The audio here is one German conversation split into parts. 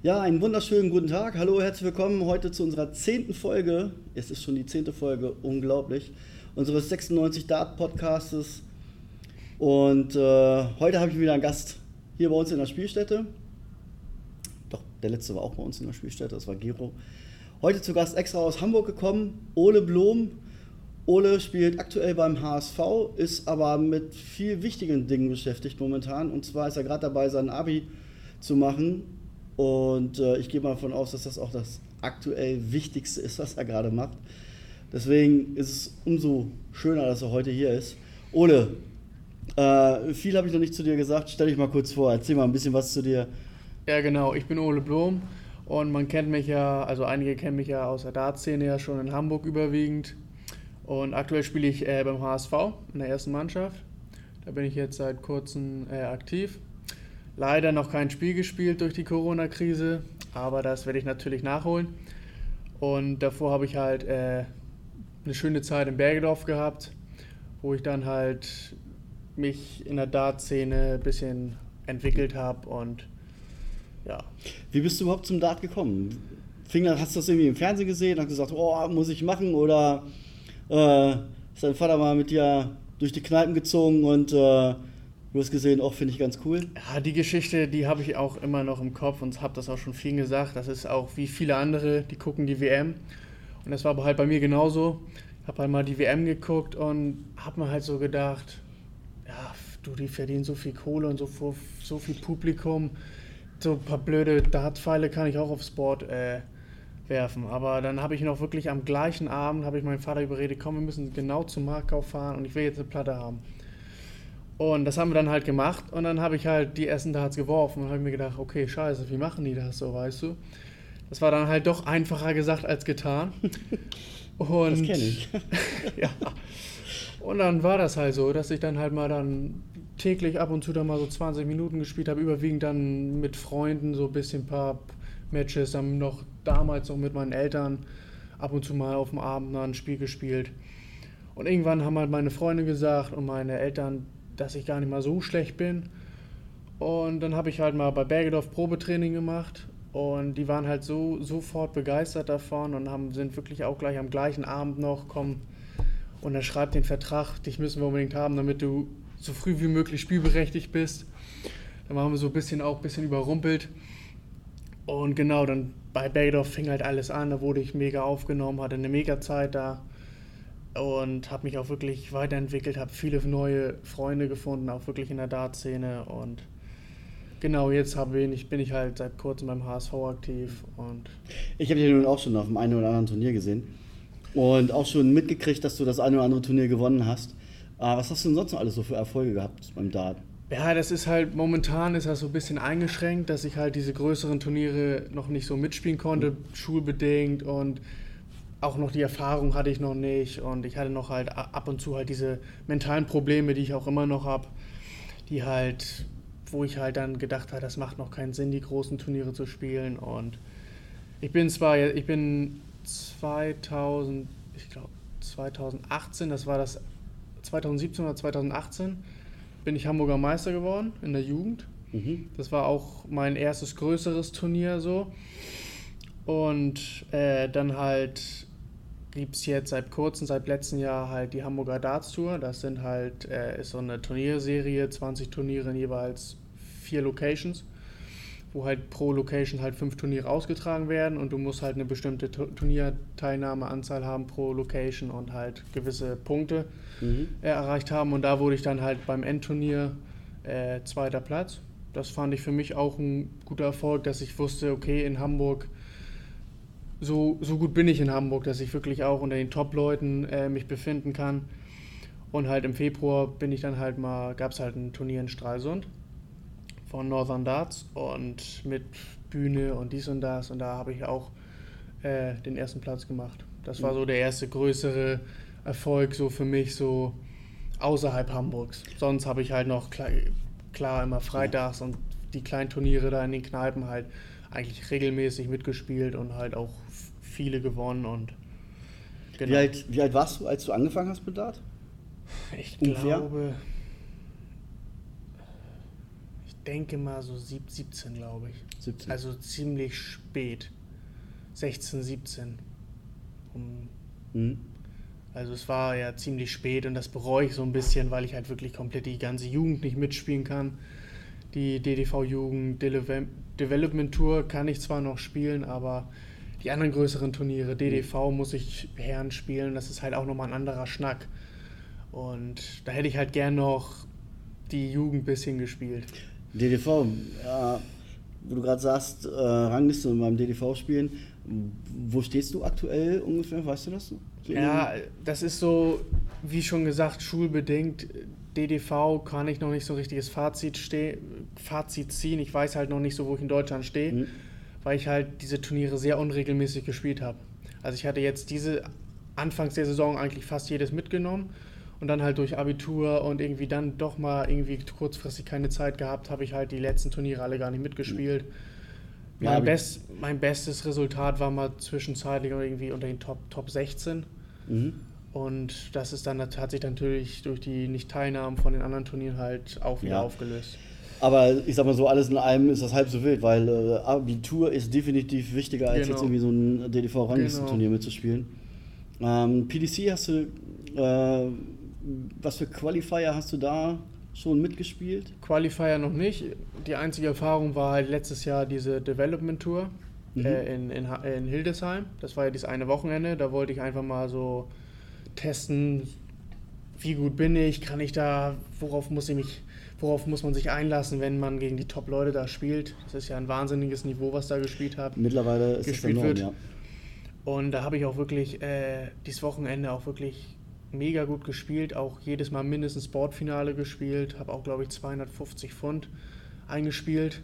Ja, einen wunderschönen guten Tag. Hallo, herzlich willkommen heute zu unserer zehnten Folge. Es ist schon die zehnte Folge, unglaublich. Unseres 96 Dart Podcastes. Und äh, heute habe ich wieder einen Gast hier bei uns in der Spielstätte. Doch, der letzte war auch bei uns in der Spielstätte, das war Gero. Heute zu Gast extra aus Hamburg gekommen, Ole Blom. Ole spielt aktuell beim HSV, ist aber mit viel wichtigen Dingen beschäftigt momentan. Und zwar ist er gerade dabei, sein Abi zu machen und äh, ich gehe mal davon aus, dass das auch das aktuell Wichtigste ist, was er gerade macht. Deswegen ist es umso schöner, dass er heute hier ist. Ole, äh, viel habe ich noch nicht zu dir gesagt. Stell dich mal kurz vor, erzähl mal ein bisschen was zu dir. Ja, genau. Ich bin Ole Blom und man kennt mich ja, also einige kennen mich ja aus der Dart-Szene ja schon in Hamburg überwiegend. Und aktuell spiele ich äh, beim HSV in der ersten Mannschaft. Da bin ich jetzt seit kurzem äh, aktiv. Leider noch kein Spiel gespielt durch die Corona-Krise, aber das werde ich natürlich nachholen. Und davor habe ich halt äh, eine schöne Zeit in Bergedorf gehabt, wo ich dann halt mich in der Dart-Szene ein bisschen entwickelt habe und ja. Wie bist du überhaupt zum Dart gekommen? Fing, hast du das irgendwie im Fernsehen gesehen und gesagt, oh, muss ich machen? Oder äh, ist dein Vater mal mit dir durch die Kneipen gezogen und äh, Du hast gesehen, auch finde ich ganz cool. Ja, die Geschichte, die habe ich auch immer noch im Kopf und habe das auch schon vielen gesagt. Das ist auch wie viele andere, die gucken die WM. Und das war aber halt bei mir genauso. Ich habe halt die WM geguckt und habe mir halt so gedacht, ja, du, die verdienen so viel Kohle und so, so viel Publikum. So ein paar blöde Dartpfeile kann ich auch aufs Board äh, werfen. Aber dann habe ich noch wirklich am gleichen Abend, habe ich meinen Vater überredet, komm, wir müssen genau zum Marktkauf fahren und ich will jetzt eine Platte haben. Und das haben wir dann halt gemacht und dann habe ich halt die ersten Darts geworfen und habe mir gedacht, okay, scheiße, wie machen die das so, weißt du? Das war dann halt doch einfacher gesagt als getan. Und, das kenne ich. ja. Und dann war das halt so, dass ich dann halt mal dann täglich ab und zu dann mal so 20 Minuten gespielt habe, überwiegend dann mit Freunden so ein bisschen ein paar Matches, dann noch damals noch mit meinen Eltern ab und zu mal auf dem Abend ein Spiel gespielt. Und irgendwann haben halt meine Freunde gesagt und meine Eltern, dass ich gar nicht mal so schlecht bin. Und dann habe ich halt mal bei Bergedorf Probetraining gemacht und die waren halt so sofort begeistert davon und haben, sind wirklich auch gleich am gleichen Abend noch, kommen und er schreibt den Vertrag, dich müssen wir unbedingt haben, damit du so früh wie möglich spielberechtigt bist. Dann waren wir so ein bisschen auch ein bisschen überrumpelt. Und genau, dann bei Bergedorf fing halt alles an, da wurde ich mega aufgenommen, hatte eine mega Zeit da und habe mich auch wirklich weiterentwickelt, habe viele neue Freunde gefunden, auch wirklich in der Dart-Szene und genau jetzt ich, bin ich halt seit kurzem beim HSV aktiv und ich habe dich nun auch schon auf dem einen oder anderen Turnier gesehen und auch schon mitgekriegt, dass du das eine oder andere Turnier gewonnen hast. Ah, was hast du denn sonst noch alles so für Erfolge gehabt beim Dart? Ja, das ist halt momentan ist das so ein bisschen eingeschränkt, dass ich halt diese größeren Turniere noch nicht so mitspielen konnte, mhm. schulbedingt und auch noch die Erfahrung hatte ich noch nicht und ich hatte noch halt ab und zu halt diese mentalen Probleme, die ich auch immer noch habe, die halt, wo ich halt dann gedacht habe, das macht noch keinen Sinn, die großen Turniere zu spielen und ich bin zwar, ich bin 2000, ich glaube 2018, das war das 2017 oder 2018, bin ich Hamburger Meister geworden in der Jugend. Mhm. Das war auch mein erstes größeres Turnier so. Und äh, dann halt gibt es jetzt seit kurzem, seit letztem Jahr halt die Hamburger Darts Tour. Das sind halt, äh, ist so eine Turnierserie, 20 Turniere in jeweils vier Locations, wo halt pro Location halt fünf Turniere ausgetragen werden und du musst halt eine bestimmte Turnierteilnahmeanzahl haben pro Location und halt gewisse Punkte mhm. äh, erreicht haben. Und da wurde ich dann halt beim Endturnier äh, zweiter Platz. Das fand ich für mich auch ein guter Erfolg, dass ich wusste, okay, in Hamburg so, so gut bin ich in Hamburg, dass ich wirklich auch unter den Top-Leuten äh, mich befinden kann. Und halt im Februar bin ich dann halt mal, gab es halt ein Turnier in Stralsund von Northern Darts und mit Bühne und dies und das und da habe ich auch äh, den ersten Platz gemacht. Das war so der erste größere Erfolg so für mich so außerhalb Hamburgs. Sonst habe ich halt noch klar, klar immer freitags und die kleinen Turniere da in den Kneipen halt eigentlich regelmäßig mitgespielt und halt auch viele gewonnen und genau. wie, alt, wie alt warst du, als du angefangen hast mit Dart? Ich Ungefähr? glaube, ich denke mal so 17, glaube ich. 17. Also ziemlich spät. 16, 17. Um, Mhm. also es war ja ziemlich spät und das bereue ich so ein bisschen, weil ich halt wirklich komplett die ganze Jugend nicht mitspielen kann. Die DDV-Jugend Development Tour kann ich zwar noch spielen, aber die anderen größeren Turniere, DDV, muss ich Herren spielen. Das ist halt auch nochmal ein anderer Schnack. Und da hätte ich halt gern noch die Jugend ein bisschen gespielt. DDV, ja, wo du gerade sagst, äh, Rangliste beim DDV-Spielen, wo stehst du aktuell ungefähr? Weißt du das? So Ja, das ist so, wie schon gesagt, schulbedingt. DDV kann ich noch nicht so ein richtiges Fazit, Fazit ziehen. Ich weiß halt noch nicht so, wo ich in Deutschland stehe, Mhm. weil ich halt diese Turniere sehr unregelmäßig gespielt habe. Also ich hatte jetzt diese Anfangs der Saison eigentlich fast jedes mitgenommen und dann halt durch Abitur und irgendwie dann doch mal irgendwie kurzfristig keine Zeit gehabt, habe ich halt die letzten Turniere alle gar nicht mitgespielt. Ja, mein, best, mein bestes Resultat war mal zwischenzeitlich irgendwie unter den Top, Top 16. Mhm. Und das ist dann, hat sich dann natürlich durch die Nicht-Teilnahmen von den anderen Turnieren halt auch wieder Ja. aufgelöst. Aber ich sag mal so, alles in allem ist das halb so wild, weil äh, Abitur ist definitiv wichtiger, als Genau. jetzt irgendwie so ein DDV-Ranglistenturnier mitzuspielen. Ähm, PDC hast du, äh, was für Qualifier hast du da schon mitgespielt? Qualifier noch nicht. Die einzige Erfahrung war halt letztes Jahr diese Development Tour Mhm. äh, in, in, in Hildesheim. Das war ja dieses eine Wochenende. Da wollte ich einfach mal so testen, wie gut bin ich, kann ich da, worauf muss ich mich, worauf muss man sich einlassen, wenn man gegen die Top-Leute da spielt. Das ist ja ein wahnsinniges Niveau, was da gespielt hat. Mittlerweile ist Gespielt enorm, wird. ja. Und da habe ich auch wirklich äh, dieses Wochenende auch wirklich mega gut gespielt, auch jedes Mal mindestens Sportfinale gespielt, habe auch glaube ich 250 Pfund eingespielt.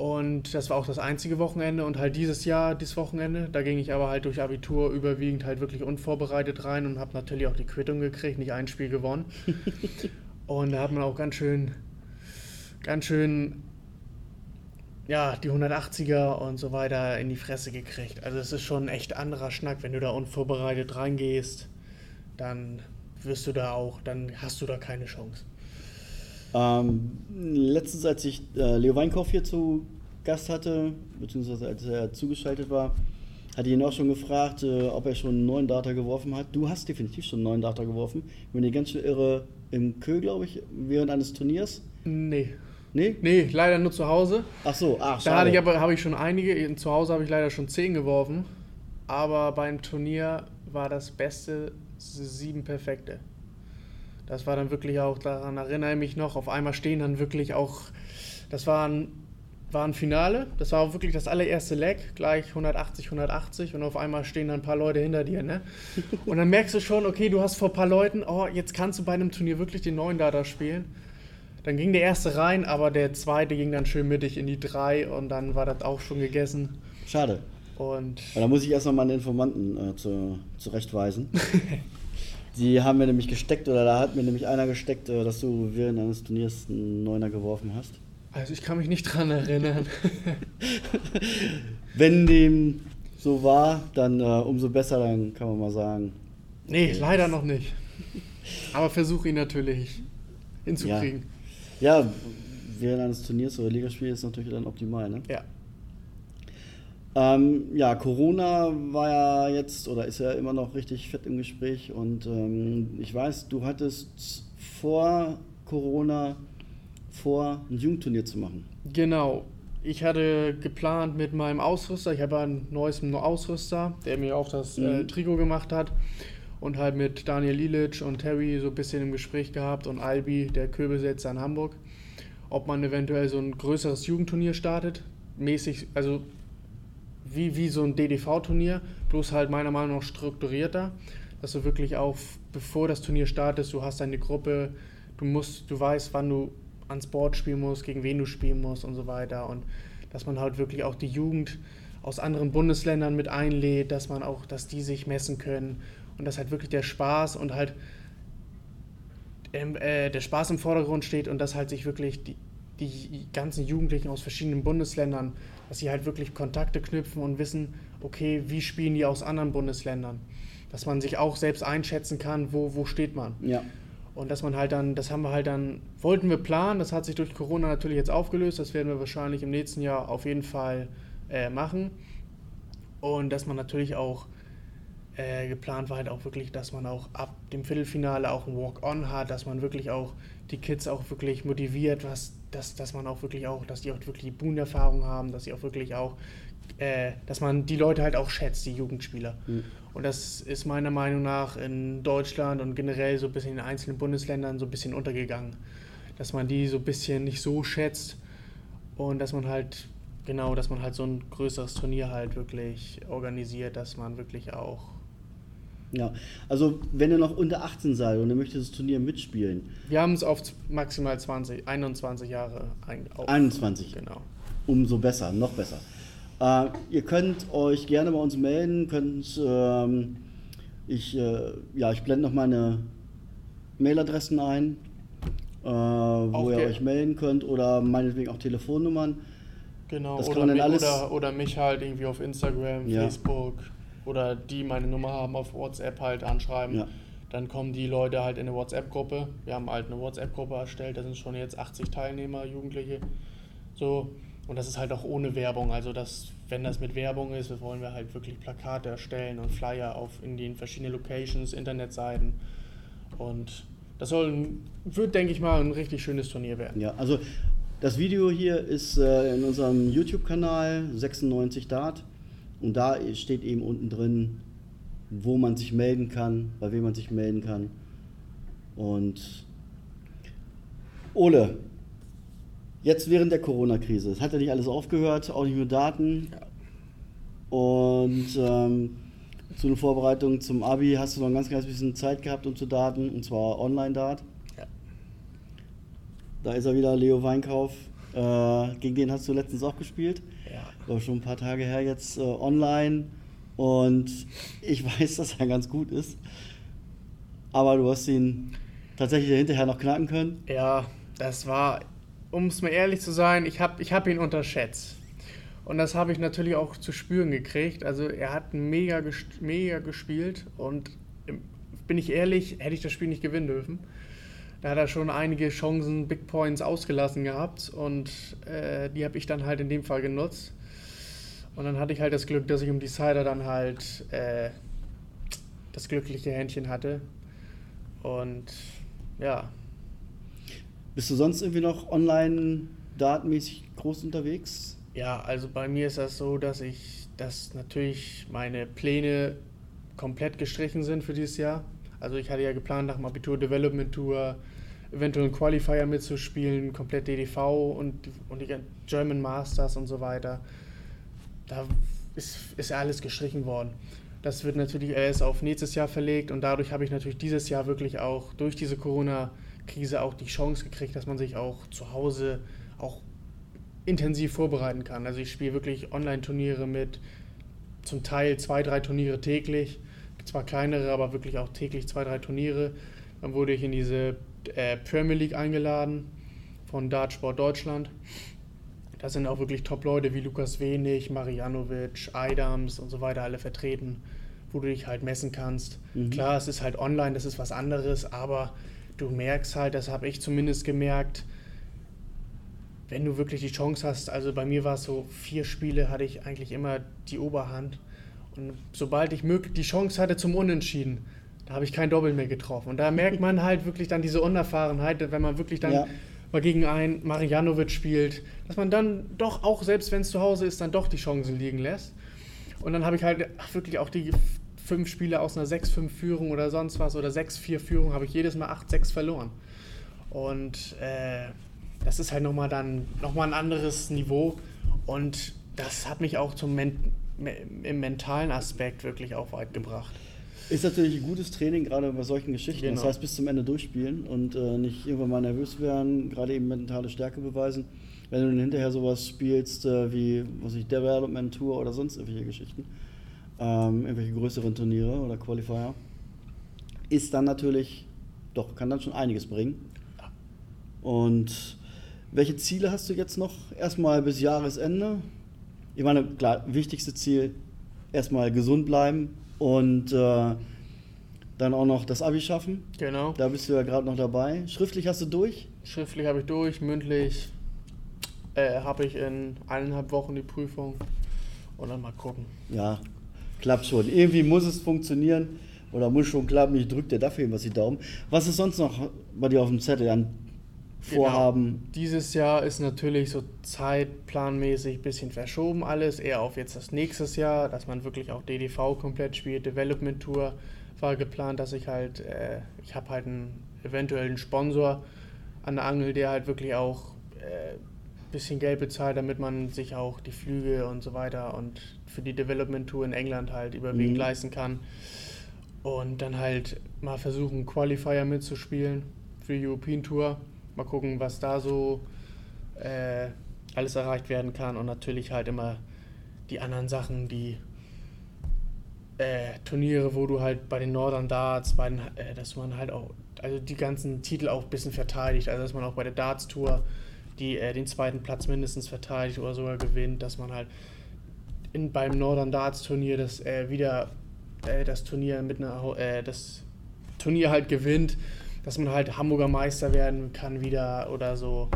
Und das war auch das einzige Wochenende und halt dieses Jahr, dieses Wochenende, da ging ich aber halt durch Abitur überwiegend halt wirklich unvorbereitet rein und habe natürlich auch die Quittung gekriegt, nicht ein Spiel gewonnen. und da hat man auch ganz schön, ganz schön ja, die 180er und so weiter in die Fresse gekriegt. Also es ist schon ein echt anderer Schnack, wenn du da unvorbereitet reingehst, dann wirst du da auch, dann hast du da keine Chance. Ähm, letztens, als ich äh, Leo Weinkauf hier zu Gast hatte, beziehungsweise als er zugeschaltet war, hatte ich ihn auch schon gefragt, äh, ob er schon einen neuen Data geworfen hat. Du hast definitiv schon einen neuen Data geworfen. Ich bin dir ganz schön irre im Kö, glaube ich, während eines Turniers. Nee. Nee? Nee, leider nur zu Hause. Ach so, ach, Da hatte ich schade. aber habe ich schon einige, zu Hause habe ich leider schon 10 geworfen, aber beim Turnier war das Beste sieben perfekte. Das war dann wirklich auch, daran erinnere ich mich noch, auf einmal stehen dann wirklich auch, das war ein, war ein Finale, das war auch wirklich das allererste Leg, gleich 180, 180 und auf einmal stehen dann ein paar Leute hinter dir, ne? Und dann merkst du schon, okay, du hast vor ein paar Leuten, oh, jetzt kannst du bei einem Turnier wirklich den neuen Data spielen. Dann ging der erste rein, aber der zweite ging dann schön mittig in die drei und dann war das auch schon gegessen. Schade. Und da muss ich erst noch mal einen Informanten äh, zu, zurechtweisen. Die haben mir nämlich gesteckt, oder da hat mir nämlich einer gesteckt, äh, dass du während eines Turniers einen Neuner geworfen hast. also ich kann mich nicht dran erinnern. Wenn dem so war, dann äh, umso besser, dann kann man mal sagen. nee, Okay. leider noch nicht. Aber versuche ihn natürlich hinzukriegen. Ja, während eines Turniers oder Ligaspiels ist natürlich dann optimal, ne? Ja. Ähm, ja, Corona war ja jetzt oder ist ja immer noch richtig fett im Gespräch und ähm, ich weiß, du hattest vor Corona vor, ein Jugendturnier zu machen. Genau. Ich hatte geplant mit meinem Ausrüster, ich habe einen neuesten Ausrüster, der mir auch das äh, Mhm. Trikot gemacht hat. Und halt mit Daniel Lilic und Terry so ein bisschen im Gespräch gehabt und Albi, der Köbelsetzer in Hamburg, ob man eventuell so ein größeres Jugendturnier startet. Mäßig, also wie, wie so ein DDV-Turnier, bloß halt meiner Meinung nach strukturierter. Dass du wirklich auch, bevor das Turnier startet, du hast deine Gruppe, du musst, du weißt, wann du ans Board spielen musst, gegen wen du spielen musst und so weiter. Und dass man halt wirklich auch die Jugend aus anderen Bundesländern mit einlädt, dass man auch, dass die sich messen können und dass halt wirklich der Spaß und halt ähm, äh, der Spaß im Vordergrund steht und dass halt sich wirklich die, die ganzen Jugendlichen aus verschiedenen Bundesländern, dass sie halt wirklich Kontakte knüpfen und wissen, okay, wie spielen die aus anderen Bundesländern. Dass man sich auch selbst einschätzen kann, wo, wo steht man. Ja. Und dass man halt dann, das haben wir halt dann, wollten wir planen, das hat sich durch Corona natürlich jetzt aufgelöst, das werden wir wahrscheinlich im nächsten Jahr auf jeden Fall äh, machen. Und dass man natürlich auch äh, geplant war halt auch wirklich, dass man auch ab dem Viertelfinale auch ein Walk-on hat, dass man wirklich auch die Kids auch wirklich motiviert, was, dass, dass man auch wirklich auch, dass die auch wirklich die Boon-Erfahrung haben, dass sie auch wirklich auch, äh, dass man die Leute halt auch schätzt, die Jugendspieler. Mhm. Und das ist meiner Meinung nach in Deutschland und generell so ein bisschen in den einzelnen Bundesländern so ein bisschen untergegangen. Dass man die so ein bisschen nicht so schätzt und dass man halt, genau, dass man halt so ein größeres Turnier halt wirklich organisiert, dass man wirklich auch ja, also wenn ihr noch unter 18 seid und ihr möchtet das Turnier mitspielen. Wir haben es auf maximal 20, 21 Jahre auf. 21. Genau. Umso besser, noch besser. Äh, ihr könnt euch gerne bei uns melden, könnt, ähm, ich, äh, ja, ich blende noch meine Mailadressen ein, äh, wo ihr euch melden könnt oder meinetwegen auch Telefonnummern. Genau, das oder, mich, oder, oder, mich halt irgendwie auf Instagram, ja. Facebook oder die meine Nummer haben auf WhatsApp halt anschreiben. Ja. Dann kommen die Leute halt in eine WhatsApp-Gruppe. Wir haben halt eine WhatsApp-Gruppe erstellt, da sind schon jetzt 80 Teilnehmer, Jugendliche. So. Und das ist halt auch ohne Werbung. Also das, wenn das mit Werbung ist, wollen wir halt wirklich Plakate erstellen und Flyer auf in den verschiedenen Locations, Internetseiten. Und das soll, wird, denke ich mal, ein richtig schönes Turnier werden. Ja, also das Video hier ist äh, in unserem YouTube-Kanal 96 Dart. Und da steht eben unten drin, wo man sich melden kann, bei wem man sich melden kann. Und Ole, jetzt während der Corona-Krise, es hat ja nicht alles aufgehört, auch nicht nur Daten. Und ähm, zu den Vorbereitungen zum Abi hast du noch ein ganz, ganz bisschen Zeit gehabt, um zu daten, und zwar Online-Dart. Ja. Da ist er wieder, Leo Weinkauf. Äh, gegen den hast du letztens auch gespielt glaube schon ein paar Tage her jetzt äh, online und ich weiß, dass er ganz gut ist. Aber du hast ihn tatsächlich hinterher noch knacken können. Ja, das war, um es mal ehrlich zu sein, ich habe ich hab ihn unterschätzt. Und das habe ich natürlich auch zu spüren gekriegt. Also er hat mega, mega gespielt und bin ich ehrlich, hätte ich das Spiel nicht gewinnen dürfen. Da hat er schon einige Chancen, Big Points ausgelassen gehabt und äh, die habe ich dann halt in dem Fall genutzt. Und dann hatte ich halt das Glück, dass ich um die Cider dann halt äh, das glückliche Händchen hatte. Und ja. Bist du sonst irgendwie noch online datenmäßig groß unterwegs? Ja, also bei mir ist das so, dass ich, dass natürlich meine Pläne komplett gestrichen sind für dieses Jahr. Also ich hatte ja geplant, nach dem Abitur Development Tour eventuell einen Qualifier mitzuspielen, komplett DDV und, und die German Masters und so weiter da ist, ist alles gestrichen worden. Das wird natürlich erst auf nächstes Jahr verlegt und dadurch habe ich natürlich dieses Jahr wirklich auch durch diese Corona-Krise auch die Chance gekriegt, dass man sich auch zu Hause auch intensiv vorbereiten kann. Also ich spiele wirklich Online-Turniere mit zum Teil zwei, drei Turniere täglich, zwar kleinere, aber wirklich auch täglich zwei, drei Turniere. Dann wurde ich in diese äh, Premier League eingeladen von Dartsport Deutschland. Da sind auch wirklich Top-Leute wie Lukas Wenig, Marianovic, Eidams und so weiter alle vertreten, wo du dich halt messen kannst. Mhm. Klar, es ist halt online, das ist was anderes, aber du merkst halt, das habe ich zumindest gemerkt, wenn du wirklich die Chance hast, also bei mir war es so, vier Spiele hatte ich eigentlich immer die Oberhand. Und sobald ich die Chance hatte zum Unentschieden, da habe ich kein Doppel mehr getroffen. Und da merkt man halt wirklich dann diese Unerfahrenheit, wenn man wirklich dann ja mal gegen einen Marjanovic spielt, dass man dann doch auch, selbst wenn es zu Hause ist, dann doch die Chancen liegen lässt. Und dann habe ich halt wirklich auch die fünf Spiele aus einer 6-5-Führung oder sonst was oder 6-4-Führung habe ich jedes Mal 8-6 verloren. Und äh, das ist halt nochmal dann nochmal ein anderes Niveau. Und das hat mich auch zum Men im mentalen Aspekt wirklich auch weit gebracht. Ist natürlich ein gutes Training, gerade bei solchen Geschichten. Genau. Das heißt, bis zum Ende durchspielen und äh, nicht irgendwann mal nervös werden, gerade eben mentale Stärke beweisen. Wenn du dann hinterher sowas spielst äh, wie, was ich, Development Tour oder sonst irgendwelche Geschichten, ähm, irgendwelche größeren Turniere oder Qualifier, ist dann natürlich, doch, kann dann schon einiges bringen. Und welche Ziele hast du jetzt noch? Erstmal bis Jahresende. Ich meine, klar, wichtigste Ziel, erstmal gesund bleiben, und äh, Dann auch noch das Abi schaffen. Genau. Da bist du ja gerade noch dabei. Schriftlich hast du durch? Schriftlich habe ich durch, mündlich äh, habe ich in eineinhalb Wochen die Prüfung und dann mal gucken. Ja, klappt schon. Irgendwie muss es funktionieren oder muss schon klappen. Ich drücke dir dafür was die Daumen. Was ist sonst noch bei dir auf dem Zettel an Vorhaben? Genau. Dieses Jahr ist natürlich so zeitplanmäßig ein bisschen verschoben alles, eher auf jetzt das nächste Jahr, dass man wirklich auch DDV komplett spielt. Development Tour war geplant, dass ich halt, äh, ich habe halt einen eventuellen Sponsor an der Angel, der halt wirklich auch äh, bisschen Geld bezahlt, damit man sich auch die Flüge und so weiter und für die Development Tour in England halt überwiegend mhm. leisten kann. Und dann halt mal versuchen, Qualifier mitzuspielen für die European Tour. Mal gucken, was da so äh, alles erreicht werden kann. Und natürlich halt immer die anderen Sachen, die äh, Turniere, wo du halt bei den Northern Darts, bei den, äh, dass man halt auch, also die ganzen Titel auch ein bisschen verteidigt. Also dass man auch bei der Darts Tour die äh, den zweiten Platz mindestens verteidigt oder sogar gewinnt, dass man halt in, beim Northern Darts Turnier das äh, wieder äh, das Turnier mit einer das Turnier halt gewinnt, dass man halt Hamburger Meister werden kann wieder oder so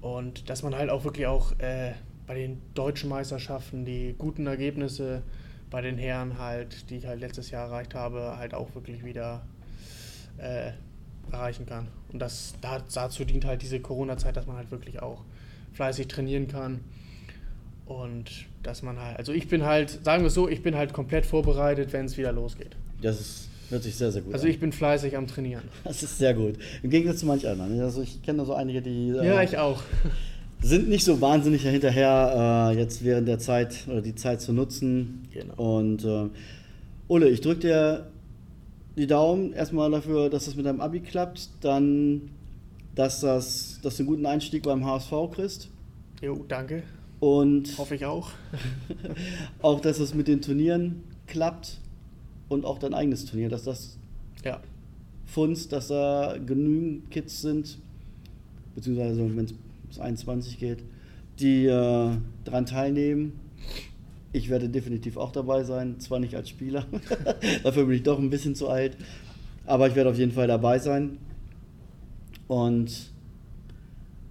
und dass man halt auch wirklich auch äh, bei den deutschen Meisterschaften die guten Ergebnisse bei den Herren halt, die ich halt letztes Jahr erreicht habe, halt auch wirklich wieder äh, erreichen kann. Und das, dazu dient halt diese Corona-Zeit, dass man halt wirklich auch fleißig trainieren kann. Und dass man halt, also ich bin halt, sagen wir es so, ich bin halt komplett vorbereitet, wenn es wieder losgeht. Das ist, hört sich sehr, sehr gut also an. Ich bin fleißig am Trainieren. Das ist sehr gut. Im Gegensatz zu manch anderen. Also ich kenne da so einige, die. Ja, äh, ich auch. Sind nicht so wahnsinnig hinterher, äh, jetzt während der Zeit oder die Zeit zu nutzen. Genau. Und äh, Ulle, ich drücke dir die Daumen erstmal dafür, dass das mit deinem Abi klappt, dann, dass, das, dass du einen guten Einstieg beim HSV kriegst. Jo, danke. Und hoffe ich auch. auch, dass es mit den Turnieren klappt und auch dein eigenes Turnier, dass das ja. funzt, dass da genügend Kids sind, beziehungsweise wenn es bis 21 geht, die äh, daran teilnehmen ich werde definitiv auch dabei sein, zwar nicht als Spieler, dafür bin ich doch ein bisschen zu alt, aber ich werde auf jeden Fall dabei sein. Und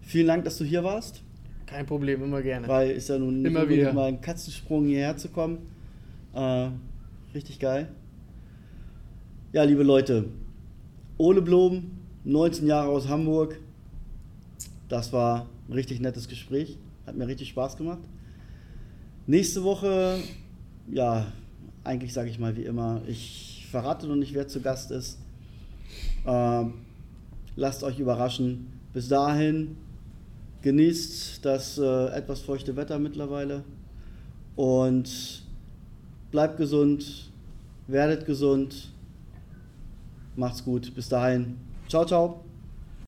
vielen Dank, dass du hier warst. Kein Problem, immer gerne. Weil ist ja nun immer wieder mal ein Katzensprung hierher zu kommen. Äh, richtig geil. Ja, liebe Leute, Ole Blom, 19 Jahre aus Hamburg. Das war ein richtig nettes Gespräch. Hat mir richtig Spaß gemacht. Nächste Woche, ja, eigentlich sage ich mal wie immer, ich verrate noch nicht, wer zu Gast ist. Ähm, lasst euch überraschen. Bis dahin genießt das äh, etwas feuchte Wetter mittlerweile und bleibt gesund, werdet gesund, macht's gut. Bis dahin. Ciao, ciao.